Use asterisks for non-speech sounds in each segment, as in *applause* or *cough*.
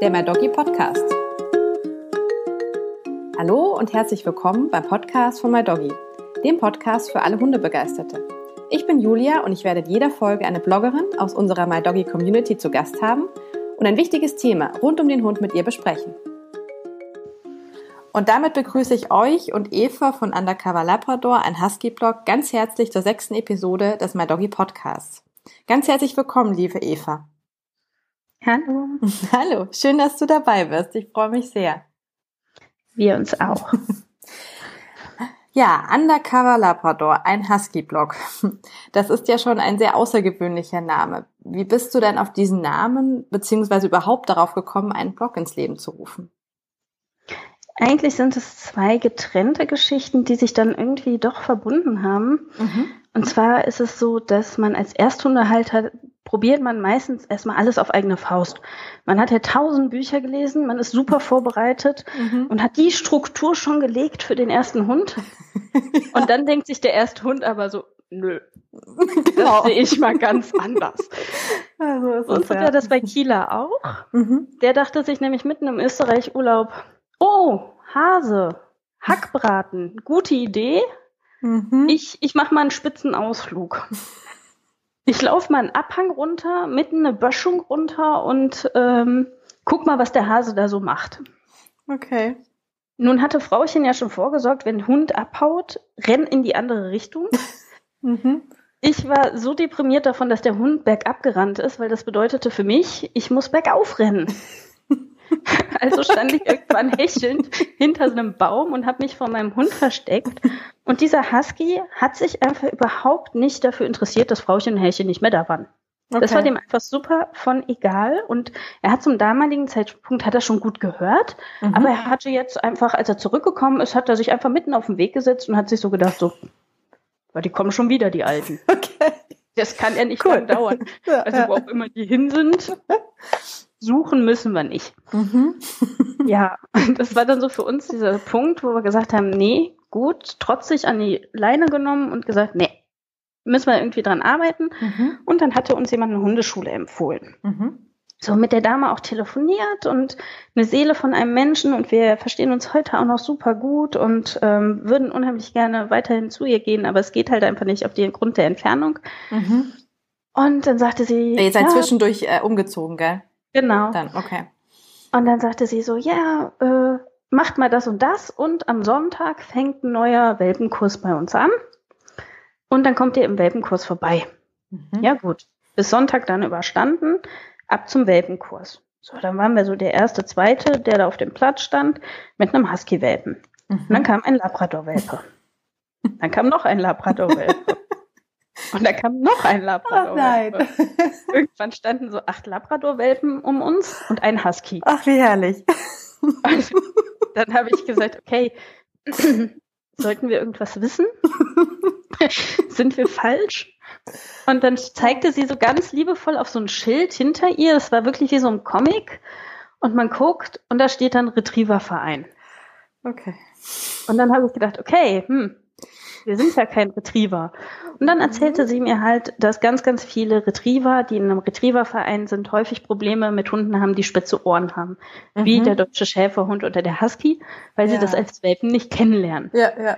der My Doggy Podcast. Hallo und herzlich willkommen beim Podcast von My Doggy, dem Podcast für alle Hundebegeisterte. Ich bin Julia und ich werde in jeder Folge eine Bloggerin aus unserer My Doggy Community zu Gast haben und ein wichtiges Thema rund um den Hund mit ihr besprechen. Und damit begrüße ich euch und Eva von Undercover Labrador, ein Husky-Blog, ganz herzlich zur sechsten Episode des My Doggy Podcasts. Ganz herzlich willkommen, liebe Eva. Hallo. *laughs* Hallo, schön, dass du dabei bist. Ich freue mich sehr. Wir uns auch. *laughs* Ja, Undercover Labrador, ein Husky-Blog. Das ist ja schon ein sehr außergewöhnlicher Name. Wie bist du denn auf diesen Namen beziehungsweise überhaupt darauf gekommen, einen Blog ins Leben zu rufen? Eigentlich sind es zwei getrennte Geschichten, die sich dann irgendwie doch verbunden haben. Mhm. Und zwar ist es so, dass man als Ersthundehalter probiert man meistens erstmal alles auf eigene Faust. Man hat ja tausend Bücher gelesen, man ist super vorbereitet mhm. und hat die Struktur schon gelegt für den ersten Hund. *laughs* und dann denkt sich der erste Hund aber so, nö, genau. das sehe ich mal ganz anders. *laughs* Also und so ja. das bei Kieler auch. Mhm. Der dachte sich nämlich mitten im Österreich-Urlaub, oh, Hase, Hackbraten, gute Idee. Mhm. Ich, ich mache mal einen Spitzenausflug. *laughs* Ich laufe mal einen Abhang runter, mitten eine Böschung runter und ähm, guck mal, was der Hase da so macht. Okay. Nun hatte Frauchen ja schon vorgesorgt, wenn Hund abhaut, renn in die andere Richtung. *laughs* mhm. Ich war so deprimiert davon, dass der Hund bergab gerannt ist, weil das bedeutete für mich, ich muss bergauf rennen. *laughs* *laughs* Also stand ich irgendwann hechelnd hinter so einem Baum und habe mich vor meinem Hund versteckt. Und dieser Husky hat sich einfach überhaupt nicht dafür interessiert, dass Frauchen und Herrchen nicht mehr da waren. Okay. Das war dem einfach super von egal und er hat zum damaligen Zeitpunkt hat er schon gut gehört, mhm. aber er hatte jetzt einfach, als er zurückgekommen ist, hat er sich einfach mitten auf den Weg gesetzt und hat sich so gedacht, so, die kommen schon wieder, die Alten. *laughs* Okay. Das kann ja nicht cool. dauern. *laughs* Ja, also wo auch immer die hin sind suchen müssen wir nicht. Mhm. *laughs* ja, *laughs* das war dann so für uns dieser Punkt, wo wir gesagt haben, nee, gut, trotzig an die Leine genommen und gesagt, nee, müssen wir irgendwie dran arbeiten. Mhm. Und dann hatte uns jemand eine Hundeschule empfohlen. Mhm. So mit der Dame auch telefoniert und eine Seele von einem Menschen und wir verstehen uns heute auch noch super gut und ähm, würden unheimlich gerne weiterhin zu ihr gehen, aber es geht halt einfach nicht auf den Grund der Entfernung. Mhm. Und dann sagte sie. Ihr seid ja, zwischendurch äh, umgezogen, gell? Genau. Dann, okay. Und dann sagte sie so, ja, äh, macht mal das und das und am Sonntag fängt ein neuer Welpenkurs bei uns an und dann kommt ihr im Welpenkurs vorbei. Mhm. Ja gut, bis Sonntag dann überstanden, ab zum Welpenkurs. So, dann waren wir so der erste, zweite, der da auf dem Platz stand mit einem Husky-Welpen. Mhm. Und dann kam ein Labrador-Welpe. dann kam noch ein Labrador-Welpe. *laughs* Und da kam noch ein Labrador. Ach nein. *laughs* Irgendwann standen so acht Labrador-Welpen um uns und ein Husky. Ach, wie herrlich. Und dann habe ich gesagt, okay, *clears throat* sollten wir irgendwas wissen? *laughs* Sind wir falsch? Und dann zeigte sie so ganz liebevoll auf so ein Schild hinter ihr. Das war wirklich wie so ein Comic. Und man guckt und da steht dann Retriever-Verein. Okay. Und dann habe ich gedacht, okay, hm, wir sind ja kein Retriever. Und dann erzählte sie mir halt, dass ganz, ganz viele Retriever, die in einem Retrieververein sind, häufig Probleme mit Hunden haben, die spitze Ohren haben. Mhm. Wie der deutsche Schäferhund oder der Husky, weil ja. sie das als Welpen nicht kennenlernen. Ja, ja.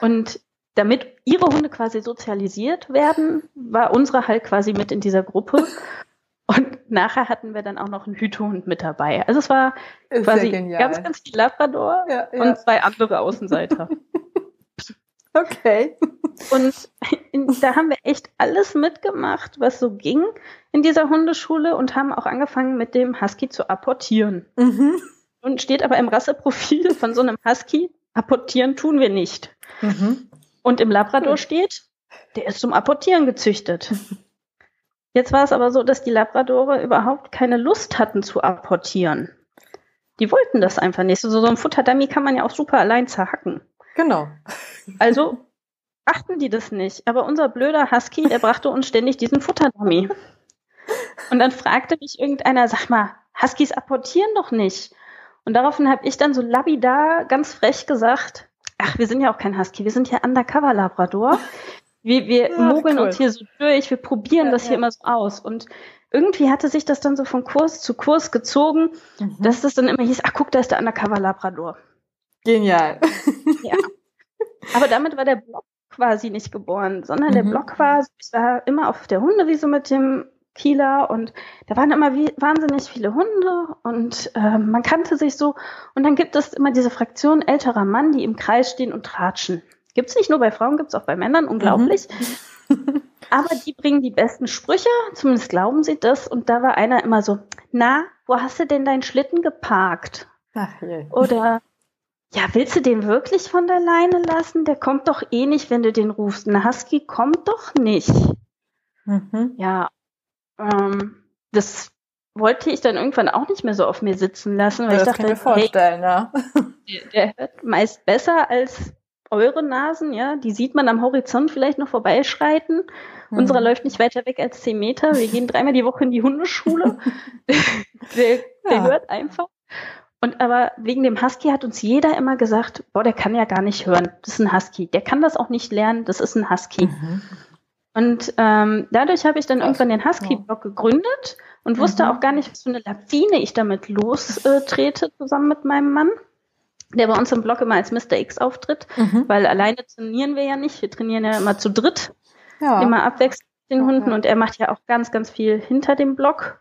Und damit ihre Hunde quasi sozialisiert werden, war unsere halt quasi mit in dieser Gruppe. Und nachher hatten wir dann auch noch einen Hütehund mit dabei. Also es war Ist quasi ganz, ganz viel Labrador ja, ja. und zwei andere Außenseiter. *laughs* Okay. Und da haben wir echt alles mitgemacht, was so ging in dieser Hundeschule und haben auch angefangen mit dem Husky zu apportieren. Mhm. Und steht aber im Rasseprofil von so einem Husky, apportieren tun wir nicht. Mhm. Und im Labrador steht, der ist zum Apportieren gezüchtet. Jetzt war es aber so, dass die Labradore überhaupt keine Lust hatten zu apportieren. Die wollten das einfach nicht. So, so ein Futterdummy kann man ja auch super allein zerhacken. Genau. Also achten die das nicht. Aber unser blöder Husky, der brachte uns ständig diesen Futterdummy. Und dann fragte mich irgendeiner, sag mal, Huskies apportieren doch nicht. Und daraufhin habe ich dann so labidar ganz frech gesagt, ach, wir sind ja auch kein Husky, wir sind ja Undercover Labrador. Wir, wir ja, mogeln cool. uns hier so durch, wir probieren ja, das hier ja. immer so aus. Und irgendwie hatte sich das dann so von Kurs zu Kurs gezogen, mhm. dass das dann immer hieß, ach guck, da ist der Undercover Labrador. Genial. Ja. Aber damit war der Blog quasi nicht geboren, sondern mhm. der Blog war, ich war immer auf der Hundewiese mit dem Kieler und da waren immer wie, wahnsinnig viele Hunde und äh, man kannte sich so. Und dann gibt es immer diese Fraktion älterer Mann, die im Kreis stehen und tratschen. Gibt's nicht nur bei Frauen, gibt's auch bei Männern, unglaublich. Mhm. *laughs* Aber die bringen die besten Sprüche, zumindest glauben sie das. Und da war einer immer so, na, wo hast du denn deinen Schlitten geparkt? Ach je. Oder, ja, willst du den wirklich von der Leine lassen? Der kommt doch eh nicht, wenn du den rufst. Ein Husky kommt doch nicht. Mhm. Ja, ähm, das wollte ich dann irgendwann auch nicht mehr so auf mir sitzen lassen, weil ja, ich dachte, kann mir vorstellen, hey, ja. Der, der hört meist besser als eure Nasen, ja, die sieht man am Horizont vielleicht noch vorbeischreiten. Hm. Unserer läuft nicht weiter weg als zehn Meter. Wir gehen dreimal die Woche in die Hundeschule. *laughs* der, der ja. hört einfach. Und aber wegen dem Husky hat uns jeder immer gesagt, boah, der kann ja gar nicht hören. Das ist ein Husky. Der kann das auch nicht lernen. Das ist ein Husky. Mhm. Und ähm, dadurch habe ich dann irgendwann den Husky-Blog gegründet und wusste mhm. auch gar nicht, was für eine Lawine ich damit lostrete, zusammen mit meinem Mann der bei uns im Blog immer als Mr. X auftritt, mhm. weil alleine trainieren wir ja nicht. Wir trainieren ja immer zu dritt, ja. immer abwechselnd mit den Hunden und er macht ja auch ganz, ganz viel hinter dem Blog.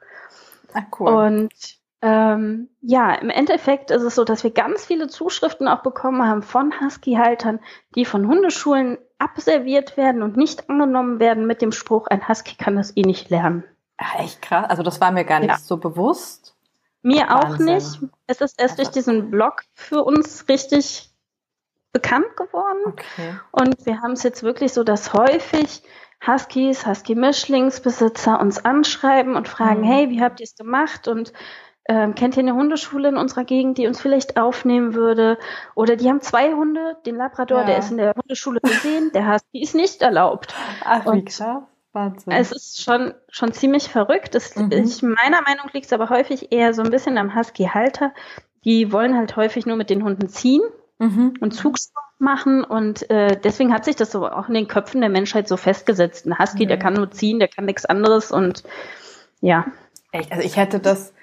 Ach, cool. Und ähm, ja, im Endeffekt ist es so, dass wir ganz viele Zuschriften auch bekommen haben von Husky-Haltern, die von Hundeschulen abserviert werden und nicht angenommen werden mit dem Spruch, ein Husky kann das eh nicht lernen. Ach, echt krass. Also das war mir gar nicht ja. so bewusst. Mir Wahnsinn. auch nicht. Es ist erst durch diesen Blog für uns richtig bekannt geworden. Okay. Und wir haben es jetzt wirklich so, dass häufig Huskies, Husky-Mischlingsbesitzer uns anschreiben und fragen, mhm. hey, wie habt ihr es gemacht? Und ähm, kennt ihr eine Hundeschule in unserer Gegend, die uns vielleicht aufnehmen würde? Oder die haben zwei Hunde, den Labrador, ja. der ist in der Hundeschule gesehen, der Husky ist nicht erlaubt. Ach, wie krass. Wahnsinn. Es ist schon, schon ziemlich verrückt. Das, mhm. ich, meiner Meinung liegt es aber häufig eher so ein bisschen am Husky-Halter. Die wollen halt häufig nur mit den Hunden ziehen mhm. und Zugsport machen und äh, deswegen hat sich das so auch in den Köpfen der Menschheit so festgesetzt. Ein Husky, mhm. der kann nur ziehen, der kann nichts anderes und ja. Echt, also ich hätte das,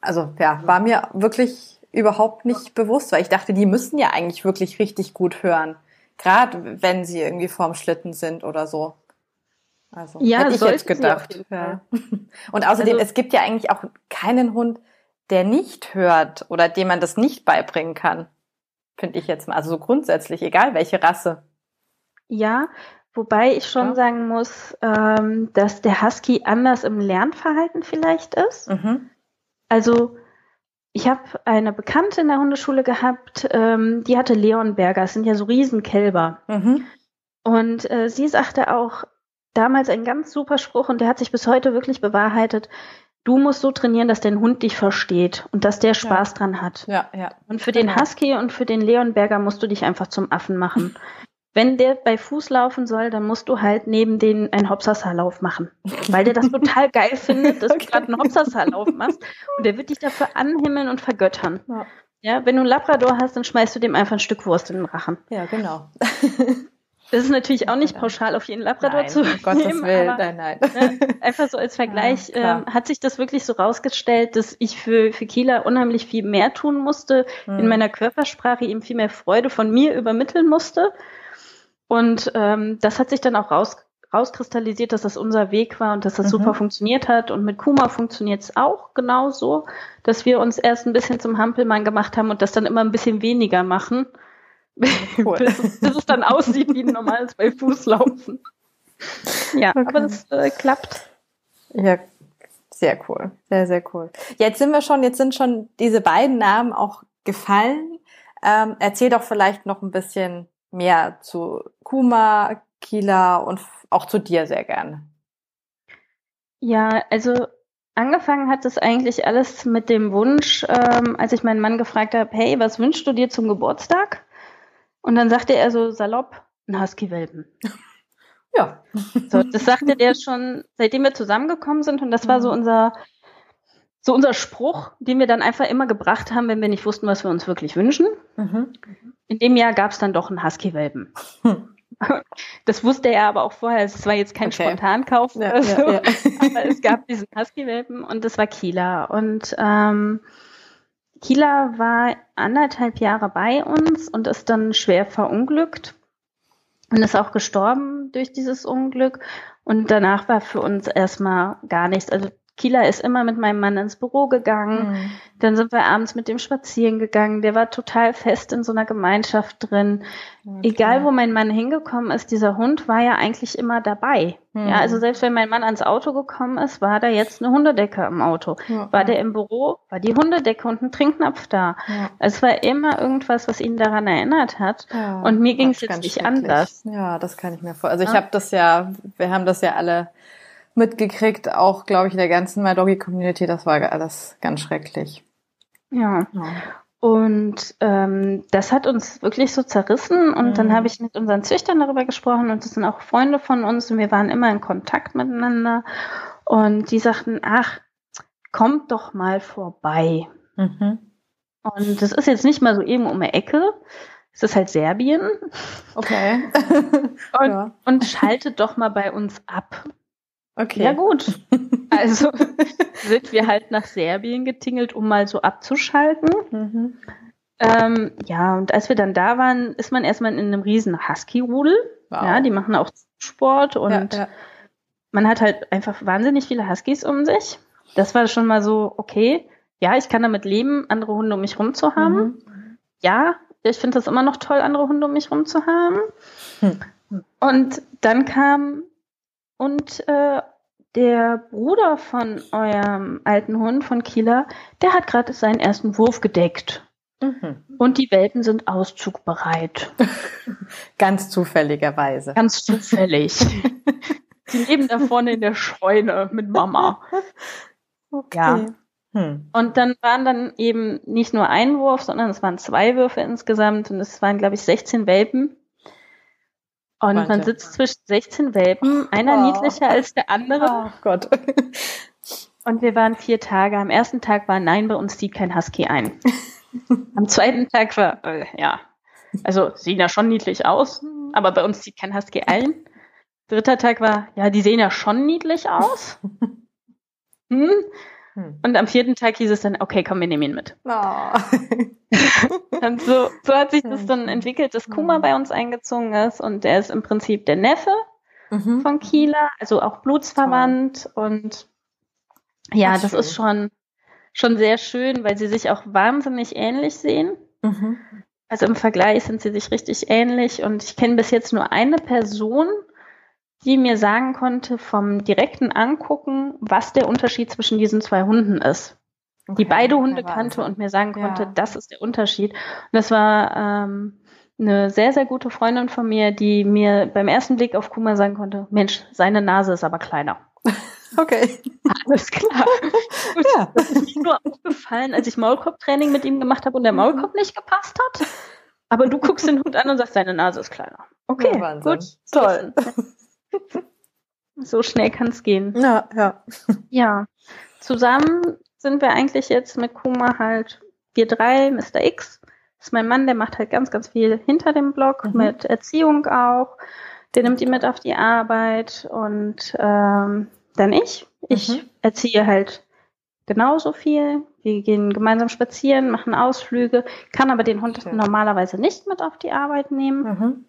also ja, war mir wirklich überhaupt nicht bewusst, weil ich dachte, die müssen ja eigentlich wirklich richtig gut hören. Gerade wenn sie irgendwie vorm Schlitten sind oder so. Also ja, hätte ich jetzt gedacht. Ja. *laughs* Und außerdem, also, es gibt ja eigentlich auch keinen Hund, der nicht hört oder dem man das nicht beibringen kann. Finde ich jetzt mal. Also so grundsätzlich, egal welche Rasse. Ja, wobei ich schon ja. sagen muss, ähm, dass der Husky anders im Lernverhalten vielleicht ist. Mhm. Also ich habe eine Bekannte in der Hundeschule gehabt, ähm, die hatte Leonberger, das sind ja so Riesenkälber. Mhm. Und äh, sie sagte auch, damals ein ganz super Spruch und der hat sich bis heute wirklich bewahrheitet. Du musst so trainieren, dass dein Hund dich versteht und dass der Spaß ja. dran hat. Ja, ja. Und für genau. den Husky und für den Leonberger musst du dich einfach zum Affen machen. Wenn der bei Fuß laufen soll, dann musst du halt neben den einen Hopsasserlauf machen. Weil der das total geil *laughs* findet, dass okay. du gerade einen Hopsasserlauf machst. Und der wird dich dafür anhimmeln und vergöttern. Ja. ja, wenn du einen Labrador hast, dann schmeißt du dem einfach ein Stück Wurst in den Rachen. Ja, genau. Das ist natürlich auch nicht pauschal auf jeden Labrador nein, zu um Gottes nehmen, Willen, aber, nein, nein. Ne, einfach so als *laughs* Vergleich ja, äh, hat sich das wirklich so rausgestellt, dass ich für, für Kieler unheimlich viel mehr tun musste, hm. in meiner Körpersprache ihm viel mehr Freude von mir übermitteln musste. Und ähm, das hat sich dann auch raus, rauskristallisiert, dass das unser Weg war und dass das mhm. super funktioniert hat. Und mit Kuma funktioniert es auch genauso, dass wir uns erst ein bisschen zum Hampelmann gemacht haben und das dann immer ein bisschen weniger machen *laughs* Cool. bis, es, bis, es, dann aussieht wie ein normales bei Fußlaufen. Ja, okay. aber das äh, klappt. Ja, sehr cool. Sehr, sehr cool. Jetzt sind wir schon, jetzt sind schon diese beiden Namen auch gefallen. Ähm, erzähl doch vielleicht noch ein bisschen mehr zu Kuma, Kila und auch zu dir sehr gerne. Ja, also angefangen hat es eigentlich alles mit dem Wunsch, ähm, als ich meinen Mann gefragt habe, hey, was wünschst du dir zum Geburtstag? Und dann sagte er so salopp, ein Husky-Welpen. *laughs* Ja. So, das sagte der schon, seitdem wir zusammengekommen sind. Und das war so mhm. unser, so unser Spruch, den wir dann einfach immer gebracht haben, wenn wir nicht wussten, was wir uns wirklich wünschen. Mhm. In dem Jahr gab es dann doch einen Husky-Welpen. *laughs* Das wusste er aber auch vorher. Es war jetzt kein okay. Spontankauf ja, oder so. Ja, ja. Aber es gab diesen Husky-Welpen und das war Kila. Und ähm, Kila war anderthalb Jahre bei uns und ist dann schwer verunglückt und ist auch gestorben durch dieses Unglück. Und danach war für uns erstmal gar nichts. Also Kieler ist immer mit meinem Mann ins Büro gegangen. Mhm. Dann sind wir abends mit dem spazieren gegangen. Der war total fest in so einer Gemeinschaft drin. Okay. Egal, wo mein Mann hingekommen ist, dieser Hund war ja eigentlich immer dabei. Mhm. Ja, also selbst wenn mein Mann ans Auto gekommen ist, war da jetzt eine Hundedecke im Auto. Ja. War der im Büro, war die Hundedecke und ein Trinknapf da. Ja. Es war immer irgendwas, was ihn daran erinnert hat. Ja, und mir ging es jetzt nicht anders. Ja, das kann ich mir vorstellen. Also ich habe das ja, wir haben das ja alle mitgekriegt, auch, glaube ich, in der ganzen MyDoggy-Community. Das war alles ganz schrecklich. Ja. ja. Und ähm, das hat uns wirklich so zerrissen. Und mhm. dann habe ich mit unseren Züchtern darüber gesprochen und das sind auch Freunde von uns und wir waren immer in Kontakt miteinander. Und die sagten, ach, kommt doch mal vorbei. Mhm. Und das ist jetzt nicht mal so eben um die Ecke. Es ist halt Serbien. Okay. *laughs* und, ja. und schaltet doch mal bei uns ab. Okay. Ja gut. *laughs* Also sind wir halt nach Serbien getingelt, um mal so abzuschalten. Mhm. Ähm, ja, und als wir dann da waren, ist man erstmal in einem riesen Husky-Rudel. Wow. Ja, die machen auch Sport und ja, ja. man hat halt einfach wahnsinnig viele Huskies um sich. Das war schon mal so, okay, ja, ich kann damit leben, andere Hunde um mich rum zu haben. Mhm. Ja, ich finde das immer noch toll, andere Hunde um mich rum zu haben. Hm. Und dann kam und äh, der Bruder von eurem alten Hund, von Kieler, der hat gerade seinen ersten Wurf gedeckt. Mhm. Und die Welpen sind auszugbereit. *laughs* Ganz zufälligerweise. Ganz zufällig. die leben da vorne in der Scheune mit Mama. *laughs* Okay. Ja. Hm. Und dann waren dann eben nicht nur ein Wurf, sondern es waren zwei Würfe insgesamt und es waren, glaube ich, 16 Welpen. Und Meinte. man sitzt zwischen 16 Welpen, einer oh. niedlicher als der andere. Oh Gott. *laughs* Und wir waren vier Tage. Am ersten Tag war nein, bei uns zieht kein Husky ein. *laughs* Am zweiten Tag war, äh, ja, also sehen ja schon niedlich aus, aber bei uns zieht kein Husky ein. Dritter Tag war, ja, die sehen ja schon niedlich aus. *laughs* Hm? Hm. Und am vierten Tag hieß es dann, okay, komm, wir nehmen ihn mit. Oh. *laughs* und so, so hat sich das dann entwickelt, dass Kuma bei uns eingezogen ist und der ist im Prinzip der Neffe mhm. von Kieler, also auch blutsverwandt und ja, das, das ist schon, schon sehr schön, weil sie sich auch wahnsinnig ähnlich sehen. Mhm. Also im Vergleich sind sie sich richtig ähnlich und ich kenne bis jetzt nur eine Person, die mir sagen konnte vom direkten Angucken, was der Unterschied zwischen diesen zwei Hunden ist. Okay, die beide Hunde kannte und mir sagen konnte, ja. das ist der Unterschied. Und das war ähm, eine sehr, sehr gute Freundin von mir, die mir beim ersten Blick auf Kuma sagen konnte, Mensch, seine Nase ist aber kleiner. *laughs* Okay. Alles klar. Gut, *laughs* ja. Das ist mir nur aufgefallen, als ich Maulkorb-Training mit ihm gemacht habe und der Maulkorb nicht gepasst hat. Aber du guckst den Hund an und sagst, seine Nase ist kleiner. Okay, ja, gut. Toll. *laughs* So schnell kann es gehen. Ja, ja. *laughs* Ja. Zusammen sind wir eigentlich jetzt mit Kuma halt wir drei, Mr. X. Das ist mein Mann, der macht halt ganz, ganz viel hinter dem Blog, mhm. mit Erziehung auch. Der nimmt ihn mit auf die Arbeit und ähm, dann ich. Ich mhm. erziehe halt genauso viel. Wir gehen gemeinsam spazieren, machen Ausflüge, kann aber den Hund okay. normalerweise nicht mit auf die Arbeit nehmen. Mhm.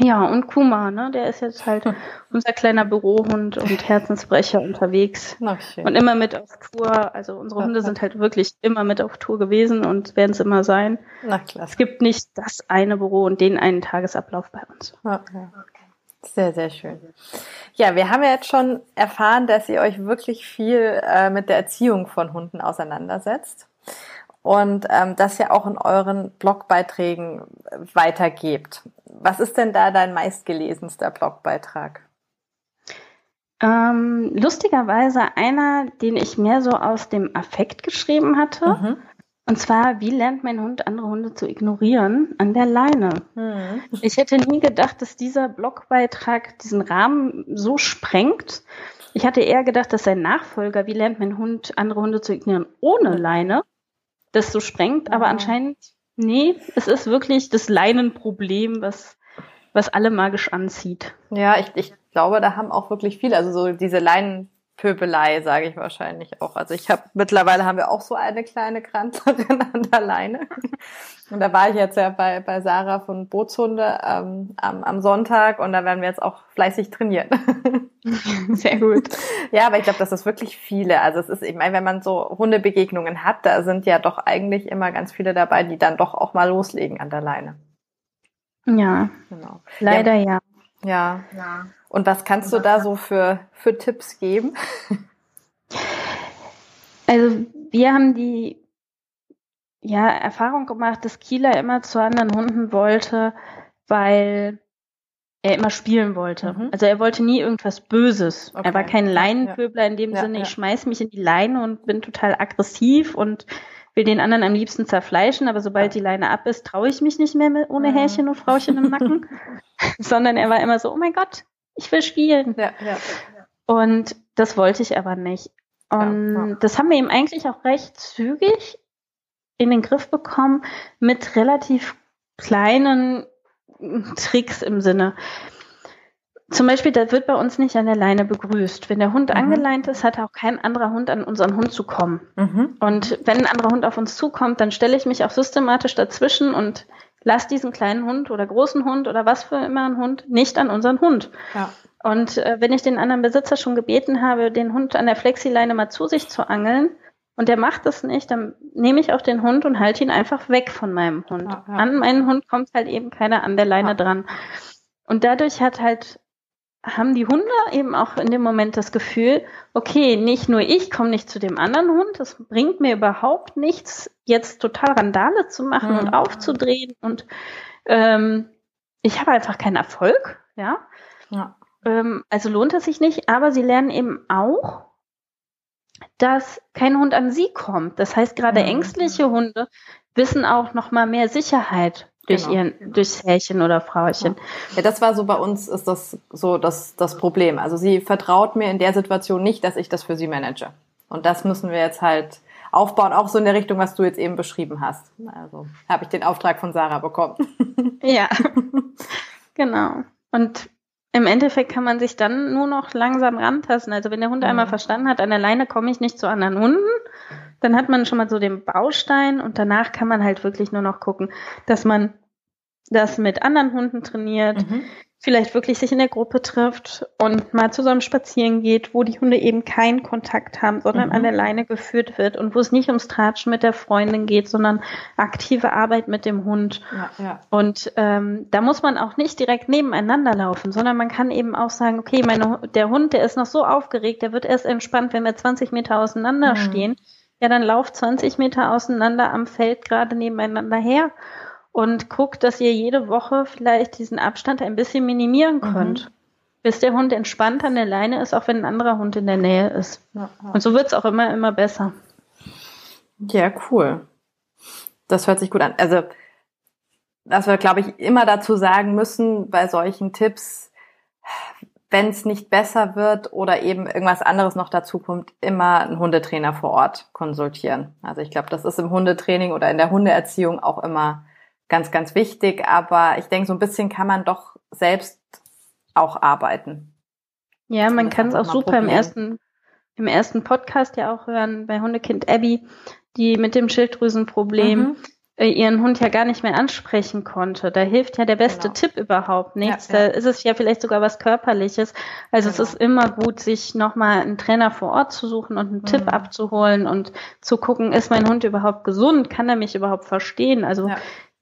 Ja, und Kuma, ne, der ist jetzt halt *laughs* unser kleiner Bürohund und Herzensbrecher unterwegs. Ach, schön. Und immer mit auf Tour. Also unsere Hunde sind halt wirklich immer mit auf Tour gewesen und werden es immer sein. Na klar. Es gibt nicht das eine Büro und den einen Tagesablauf bei uns. Ja, ja. Sehr, sehr schön. Ja, wir haben ja jetzt schon erfahren, dass ihr euch wirklich viel äh, mit der Erziehung von Hunden auseinandersetzt und ähm, das ja auch in euren Blogbeiträgen weitergebt. Was ist denn da dein meistgelesenster Blogbeitrag? Ähm, lustigerweise einer, den ich mehr so aus dem Affekt geschrieben hatte. Mhm. Und zwar, wie lernt mein Hund andere Hunde zu ignorieren an der Leine? Mhm. Ich hätte nie gedacht, dass dieser Blogbeitrag diesen Rahmen so sprengt. Ich hatte eher gedacht, dass sein Nachfolger, wie lernt mein Hund andere Hunde zu ignorieren ohne Leine, das so sprengt. Aber anscheinend Nee, es ist wirklich das Leinenproblem, was, was alle magisch anzieht. Ja, ich, ich glaube, da haben auch wirklich viele, also so diese Leinen Pöbelei, sage ich wahrscheinlich auch. Also ich habe mittlerweile haben wir auch so eine kleine Kranzerin *laughs* an der Leine. Und da war ich jetzt ja bei, bei Sarah von Bootshunde ähm, am, am Sonntag und da werden wir jetzt auch fleißig trainieren. *laughs* Sehr gut. Ja, aber ich glaube, das ist wirklich viele. Also es ist, ich meine, wenn man so Hundebegegnungen hat, da sind ja doch eigentlich immer ganz viele dabei, die dann doch auch mal loslegen an der Leine. Ja. Genau. Leider ja. Ja. ja. Und was kannst du da so für, für Tipps geben? Also wir haben die ja, Erfahrung gemacht, dass Kieler immer zu anderen Hunden wollte, weil er immer spielen wollte. Mhm. Also er wollte nie irgendwas Böses. Okay. Er war kein Leinenpöbler in dem ja, Sinne, ja. ich schmeiß mich in die Leine und bin total aggressiv und will den anderen am liebsten zerfleischen, aber sobald die Leine ab ist, traue ich mich nicht mehr mit, ohne Härchen und Frauchen im Nacken. *laughs* Sondern er war immer so, oh mein Gott, ich will spielen. Ja, ja, Und das wollte ich aber nicht. Und ja, ja. das haben wir ihm eigentlich auch recht zügig in den Griff bekommen mit relativ kleinen Tricks im Sinne. Zum Beispiel, da wird bei uns nicht an der Leine begrüßt. Wenn der Hund mhm. angeleint ist, hat auch kein anderer Hund an unseren Hund zu kommen. Mhm. Und wenn ein anderer Hund auf uns zukommt, dann stelle ich mich auch systematisch dazwischen und lass diesen kleinen Hund oder großen Hund oder was für immer ein Hund nicht an unseren Hund. Ja. Und äh, wenn ich den anderen Besitzer schon gebeten habe, den Hund an der Flexileine mal zu sich zu angeln, und der macht das nicht, dann nehme ich auch den Hund und halte ihn einfach weg von meinem Hund. Ja, ja. An meinen Hund kommt halt eben keiner an der Leine dran. Und dadurch hat halt haben die Hunde eben auch in dem Moment das Gefühl, okay, nicht nur ich komme nicht zu dem anderen Hund, es bringt mir überhaupt nichts, jetzt total Randale zu machen mhm. und aufzudrehen und ähm, ich habe einfach keinen Erfolg, ja. ja. Ähm, also lohnt es sich nicht, aber sie lernen eben auch, dass kein Hund an sie kommt. Das heißt, gerade mhm. ängstliche Hunde wissen auch noch mal mehr Sicherheit durch genau. ihren, durchs Härchen oder Frauchen. Ja. das war so bei uns ist das so das, das Problem. Also sie vertraut mir in der Situation nicht, dass ich das für sie manage. Und das müssen wir jetzt halt aufbauen, auch so in der Richtung, was du jetzt eben beschrieben hast. Also habe ich den Auftrag von Sarah bekommen. Ja, *laughs* genau. Und im Endeffekt kann man sich dann nur noch langsam rantasten. Also wenn der Hund mhm. einmal verstanden hat, an der Leine komme ich nicht zu anderen Hunden, dann hat man schon mal so den Baustein und danach kann man halt wirklich nur noch gucken, dass man das mit anderen Hunden trainiert, mhm. Vielleicht wirklich sich in der Gruppe trifft und mal zusammen spazieren geht, wo die Hunde eben keinen Kontakt haben, sondern mhm. an der Leine geführt wird und wo es nicht ums Tratschen mit der Freundin geht, sondern aktive Arbeit mit dem Hund. Ja, ja. Und ähm, da muss man auch nicht direkt nebeneinander laufen, sondern man kann eben auch sagen, okay, meine, der Hund, der ist noch so aufgeregt, der wird erst entspannt, wenn wir 20 Meter auseinander mhm. stehen ja, dann lauft 20 Meter auseinander am Feld gerade nebeneinander her und guckt, dass ihr jede Woche vielleicht diesen Abstand ein bisschen minimieren mhm. könnt. Mhm. Bis der Hund entspannt an der Leine ist, auch wenn ein anderer Hund in der Nähe ist. Ja, ja. Und so wird's auch immer, immer besser. Ja, cool. Das hört sich gut an. Also, was wir, glaube ich, immer dazu sagen müssen bei solchen Tipps, wenn es nicht besser wird oder eben irgendwas anderes noch dazu kommt, immer einen Hundetrainer vor Ort konsultieren. Also ich glaube, das ist im Hundetraining oder in der Hundeerziehung auch immer ganz, ganz wichtig. Aber ich denke, so ein bisschen kann man doch selbst auch arbeiten. Ja, man kann es auch super im ersten, im ersten Podcast ja auch hören bei Hundekind Abby, die mit dem Schilddrüsenproblem. Mhm äh, ihren Hund ja gar nicht mehr ansprechen konnte. Da hilft ja der beste genau. Tipp überhaupt nichts. Ja, ja. Da ist es ja vielleicht sogar was Körperliches. Also genau. es ist immer gut, sich nochmal einen Trainer vor Ort zu suchen und einen mhm. Tipp abzuholen und zu gucken, ist mein Hund überhaupt gesund? Kann er mich überhaupt verstehen? Also ja.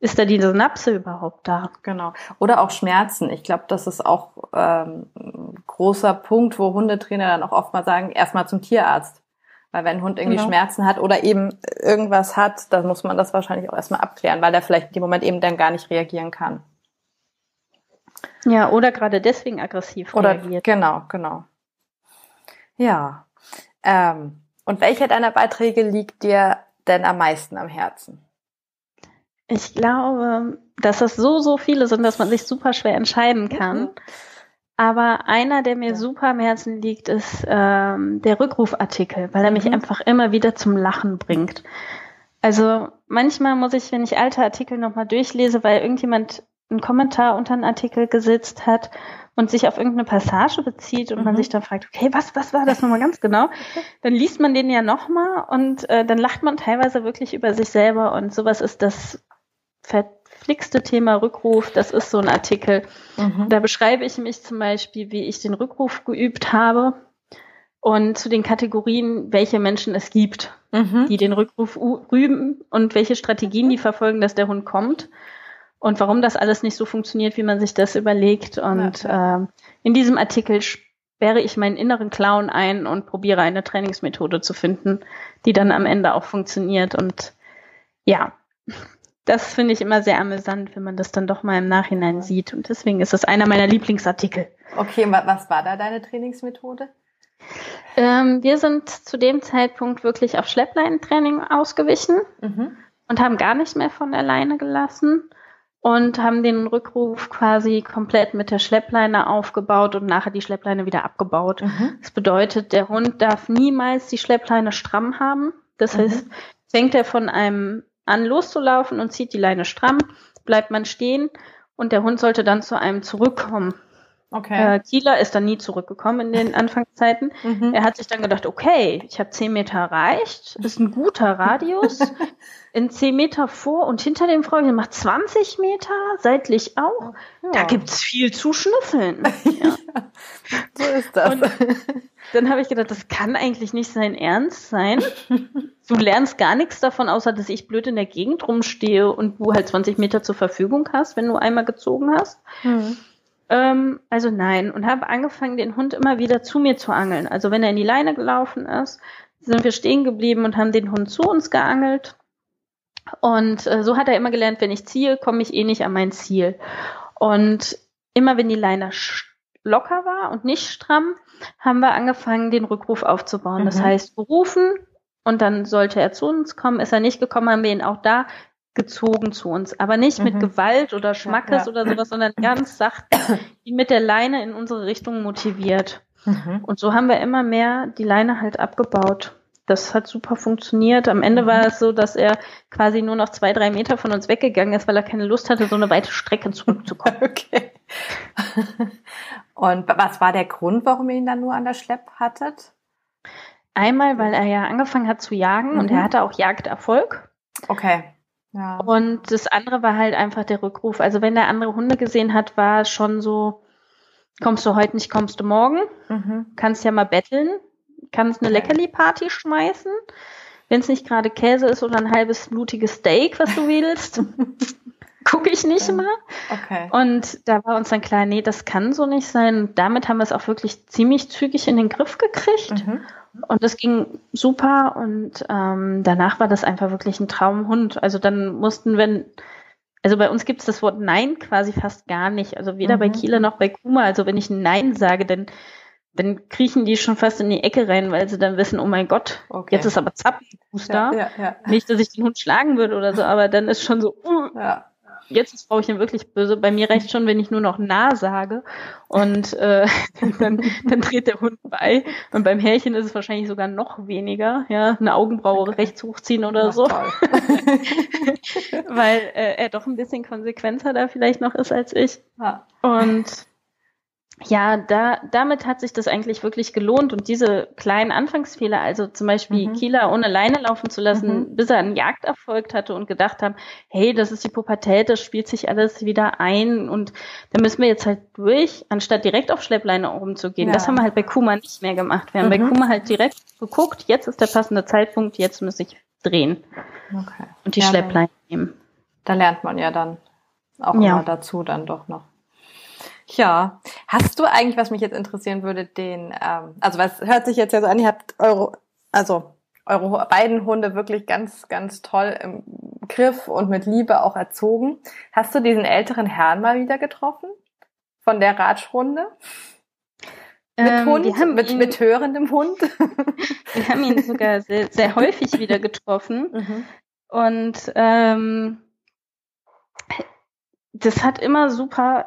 Ist da die Synapse überhaupt da? Genau. Oder auch Schmerzen. Ich glaube, das ist auch ähm, ein großer Punkt, wo Hundetrainer dann auch oft mal sagen, erstmal zum Tierarzt weil wenn ein Hund irgendwie genau. Schmerzen hat oder eben irgendwas hat, dann muss man das wahrscheinlich auch erstmal abklären, weil der vielleicht in dem Moment eben dann gar nicht reagieren kann. Ja, oder gerade deswegen aggressiv oder, reagiert. Genau, genau. Ja. Ähm, und welcher deiner Beiträge liegt dir denn am meisten am Herzen? Ich glaube, dass es so, so viele sind, dass man sich super schwer entscheiden kann. Mhm. Aber einer, der mir ja. super am Herzen liegt, ist ähm, der Rückrufartikel, weil er mich mhm. einfach immer wieder zum Lachen bringt. Also manchmal muss ich, wenn ich alte Artikel nochmal durchlese, weil irgendjemand einen Kommentar unter einen Artikel gesetzt hat und sich auf irgendeine Passage bezieht und mhm. man sich dann fragt, okay, was, was war das nochmal ganz genau? *laughs* Dann liest man den ja nochmal und äh, dann lacht man teilweise wirklich über sich selber und sowas ist das verflixte Thema Rückruf. Das ist so ein Artikel. Mhm. Da beschreibe ich mich zum Beispiel, wie ich den Rückruf geübt habe und zu den Kategorien, welche Menschen es gibt, mhm. die den Rückruf üben und welche Strategien die verfolgen, dass der Hund kommt und warum das alles nicht so funktioniert, wie man sich das überlegt. Und ja, äh, in diesem Artikel sperre ich meinen inneren Clown ein und probiere eine Trainingsmethode zu finden, die dann am Ende auch funktioniert. Und ja, das finde ich immer sehr amüsant, wenn man das dann doch mal im Nachhinein sieht. Und deswegen ist das einer meiner Lieblingsartikel. Okay, was war da deine Trainingsmethode? Ähm, wir sind zu dem Zeitpunkt wirklich auf Schleppleinentraining ausgewichen mhm. und haben gar nicht mehr von alleine gelassen und haben den Rückruf quasi komplett mit der Schleppleine aufgebaut und nachher die Schleppleine wieder abgebaut. Mhm. Das bedeutet, der Hund darf niemals die Schleppleine stramm haben. Das mhm. heißt, fängt er von einem an loszulaufen und zieht die Leine stramm, bleibt man stehen und der Hund sollte dann zu einem zurückkommen. Okay. Äh, Kieler ist dann nie zurückgekommen in den *laughs* Anfangszeiten. Mhm. Er hat sich dann gedacht, okay, ich habe zehn Meter erreicht, ist ein guter Radius. *laughs* in zehn Meter vor und hinter dem Frauchen macht 20 Meter, seitlich auch. Ja. Da gibt's viel zu schnüffeln. *laughs* Ja. so ist das. Und dann habe ich gedacht, das kann eigentlich nicht sein Ernst sein. Du lernst gar nichts davon, außer dass ich blöd in der Gegend rumstehe und du halt 20 Meter zur Verfügung hast, wenn du einmal gezogen hast. Mhm. Ähm, also nein. Und habe angefangen, den Hund immer wieder zu mir zu angeln. Also wenn er in die Leine gelaufen ist, sind wir stehen geblieben und haben den Hund zu uns geangelt. Und äh, so hat er immer gelernt, wenn ich ziehe, komme ich eh nicht an mein Ziel. Und immer wenn die Leine locker war und nicht stramm, haben wir angefangen, den Rückruf aufzubauen. Mhm. Das heißt, berufen und dann sollte er zu uns kommen. Ist er nicht gekommen, haben wir ihn auch da gezogen zu uns. Aber nicht mhm. mit Gewalt oder Schmackes ja, ja. oder sowas, sondern ganz sacht, ihn mit der Leine in unsere Richtung motiviert. Mhm. Und so haben wir immer mehr die Leine halt abgebaut das hat super funktioniert. Am Ende war mhm. es so, dass er quasi nur noch zwei, drei Meter von uns weggegangen ist, weil er keine Lust hatte, so eine weite Strecke zurückzukommen. *laughs* okay. Und was war der Grund, warum ihr ihn dann nur an der Schlepp hattet? Einmal, weil er ja angefangen hat zu jagen und er mhm. hatte auch Jagderfolg. Okay. Ja. Und das andere war halt einfach der Rückruf. Also wenn der andere Hunde gesehen hat, war es schon so, kommst du heute nicht, kommst du morgen. Mhm. Kannst ja mal betteln kannst eine Leckerli-Party schmeißen. Wenn es nicht gerade Käse ist oder ein halbes blutiges Steak, was du *laughs* willst, gucke ich nicht okay. mal. Okay. Und da war uns dann klar, nee, das kann so nicht sein. Und damit haben wir es auch wirklich ziemlich zügig in den Griff gekriegt. Mhm. Und das ging super. Und ähm, danach war das einfach wirklich ein Traumhund. Also dann mussten wir, also bei uns gibt es das Wort Nein quasi fast gar nicht. Also weder mhm. bei Kieler noch bei Kuma. Also wenn ich Nein sage, dann dann kriechen die schon fast in die Ecke rein, weil sie dann wissen, oh mein Gott, okay. jetzt ist aber Zappenfuß da. Ja, ja, Nicht, dass ich den Hund schlagen würde oder so, aber dann ist schon so, uh, ja. Jetzt ist Frauchen wirklich böse. Bei mir reicht schon, wenn ich nur noch nah sage und äh, *laughs* dann, dann dreht der Hund bei. Und beim Härchen ist es wahrscheinlich sogar noch weniger, ja, eine Augenbraue rechts hochziehen oder so. *laughs* weil äh, er doch ein bisschen konsequenter da vielleicht noch ist als ich. Ja. Und ja, da, damit hat sich das eigentlich wirklich gelohnt und diese kleinen Anfangsfehler, also zum Beispiel mhm. Kieler ohne Leine laufen zu lassen, mhm. bis er einen Jagderfolg hatte und gedacht haben, hey, das ist die Pubertät, das spielt sich alles wieder ein und da müssen wir jetzt halt durch, anstatt direkt auf Schleppleine rumzugehen. Ja. Das haben wir halt bei Kuma nicht mehr gemacht. Wir haben mhm. bei Kuma halt direkt geguckt, jetzt ist der passende Zeitpunkt, jetzt muss ich drehen okay. und die ja, Schleppleine nehmen. Da lernt man ja dann auch ja. immer dazu dann doch noch. Ja, hast du eigentlich, was mich jetzt interessieren würde, den, ähm, also was hört sich jetzt ja so an, ihr habt eure, also eure beiden Hunde wirklich ganz, ganz toll im Griff und mit Liebe auch erzogen. Hast du diesen älteren Herrn mal wieder getroffen? Von der Ratschrunde? Mit ähm, Hund? mit, ihn, mit hörendem Hund? *laughs* wir haben ihn sogar sehr, sehr häufig wieder getroffen. *laughs* Mhm. Und ähm, das hat immer super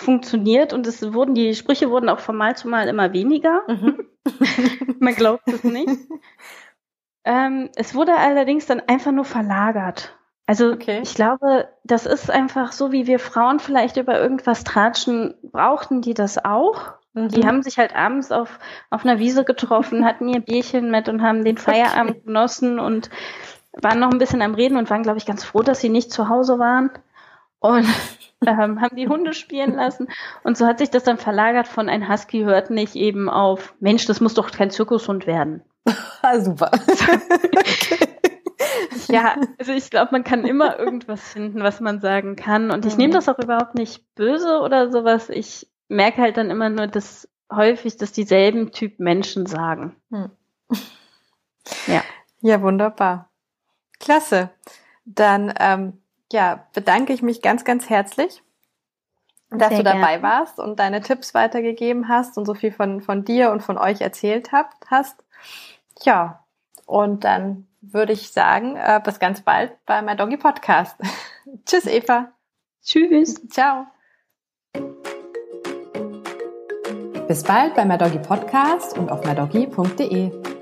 funktioniert und es wurden, die Sprüche wurden auch von Mal zu Mal immer weniger. Mhm. *laughs* Man glaubt es nicht. ähm, es wurde allerdings dann einfach nur verlagert. Also okay. ich glaube, das ist einfach so, wie wir Frauen vielleicht über irgendwas tratschen, brauchten die das auch. Mhm. Die haben sich halt abends auf, auf einer Wiese getroffen, hatten ihr Bierchen mit und haben den Feierabend okay. genossen und waren noch ein bisschen am Reden und waren, glaube ich, ganz froh, dass sie nicht zu Hause waren. Und *laughs* ähm, haben die Hunde spielen lassen. Und so hat sich das dann verlagert von ein Husky hört nicht eben auf, Mensch, das muss doch kein Zirkushund werden. *laughs* Ah, super. *laughs* Ja, also ich glaube, man kann immer irgendwas finden, was man sagen kann. Und ich nehme mhm. das auch überhaupt nicht böse oder sowas. Ich merke halt dann immer nur, dass häufig dass dieselben Typ Menschen sagen. Hm. Ja. Ja, wunderbar. Klasse. Dann ähm, ja, bedanke ich mich ganz, ganz herzlich, dass Sehr du dabei gern. warst und deine Tipps weitergegeben hast und so viel von, von dir und von euch erzählt habt, hast. Ja, und dann würde ich sagen, äh, bis ganz bald bei My Doggy Podcast. *laughs* Tschüss, Eva. Tschüss. Ciao. Bis bald bei My Doggy Podcast und auf mydoggy.de.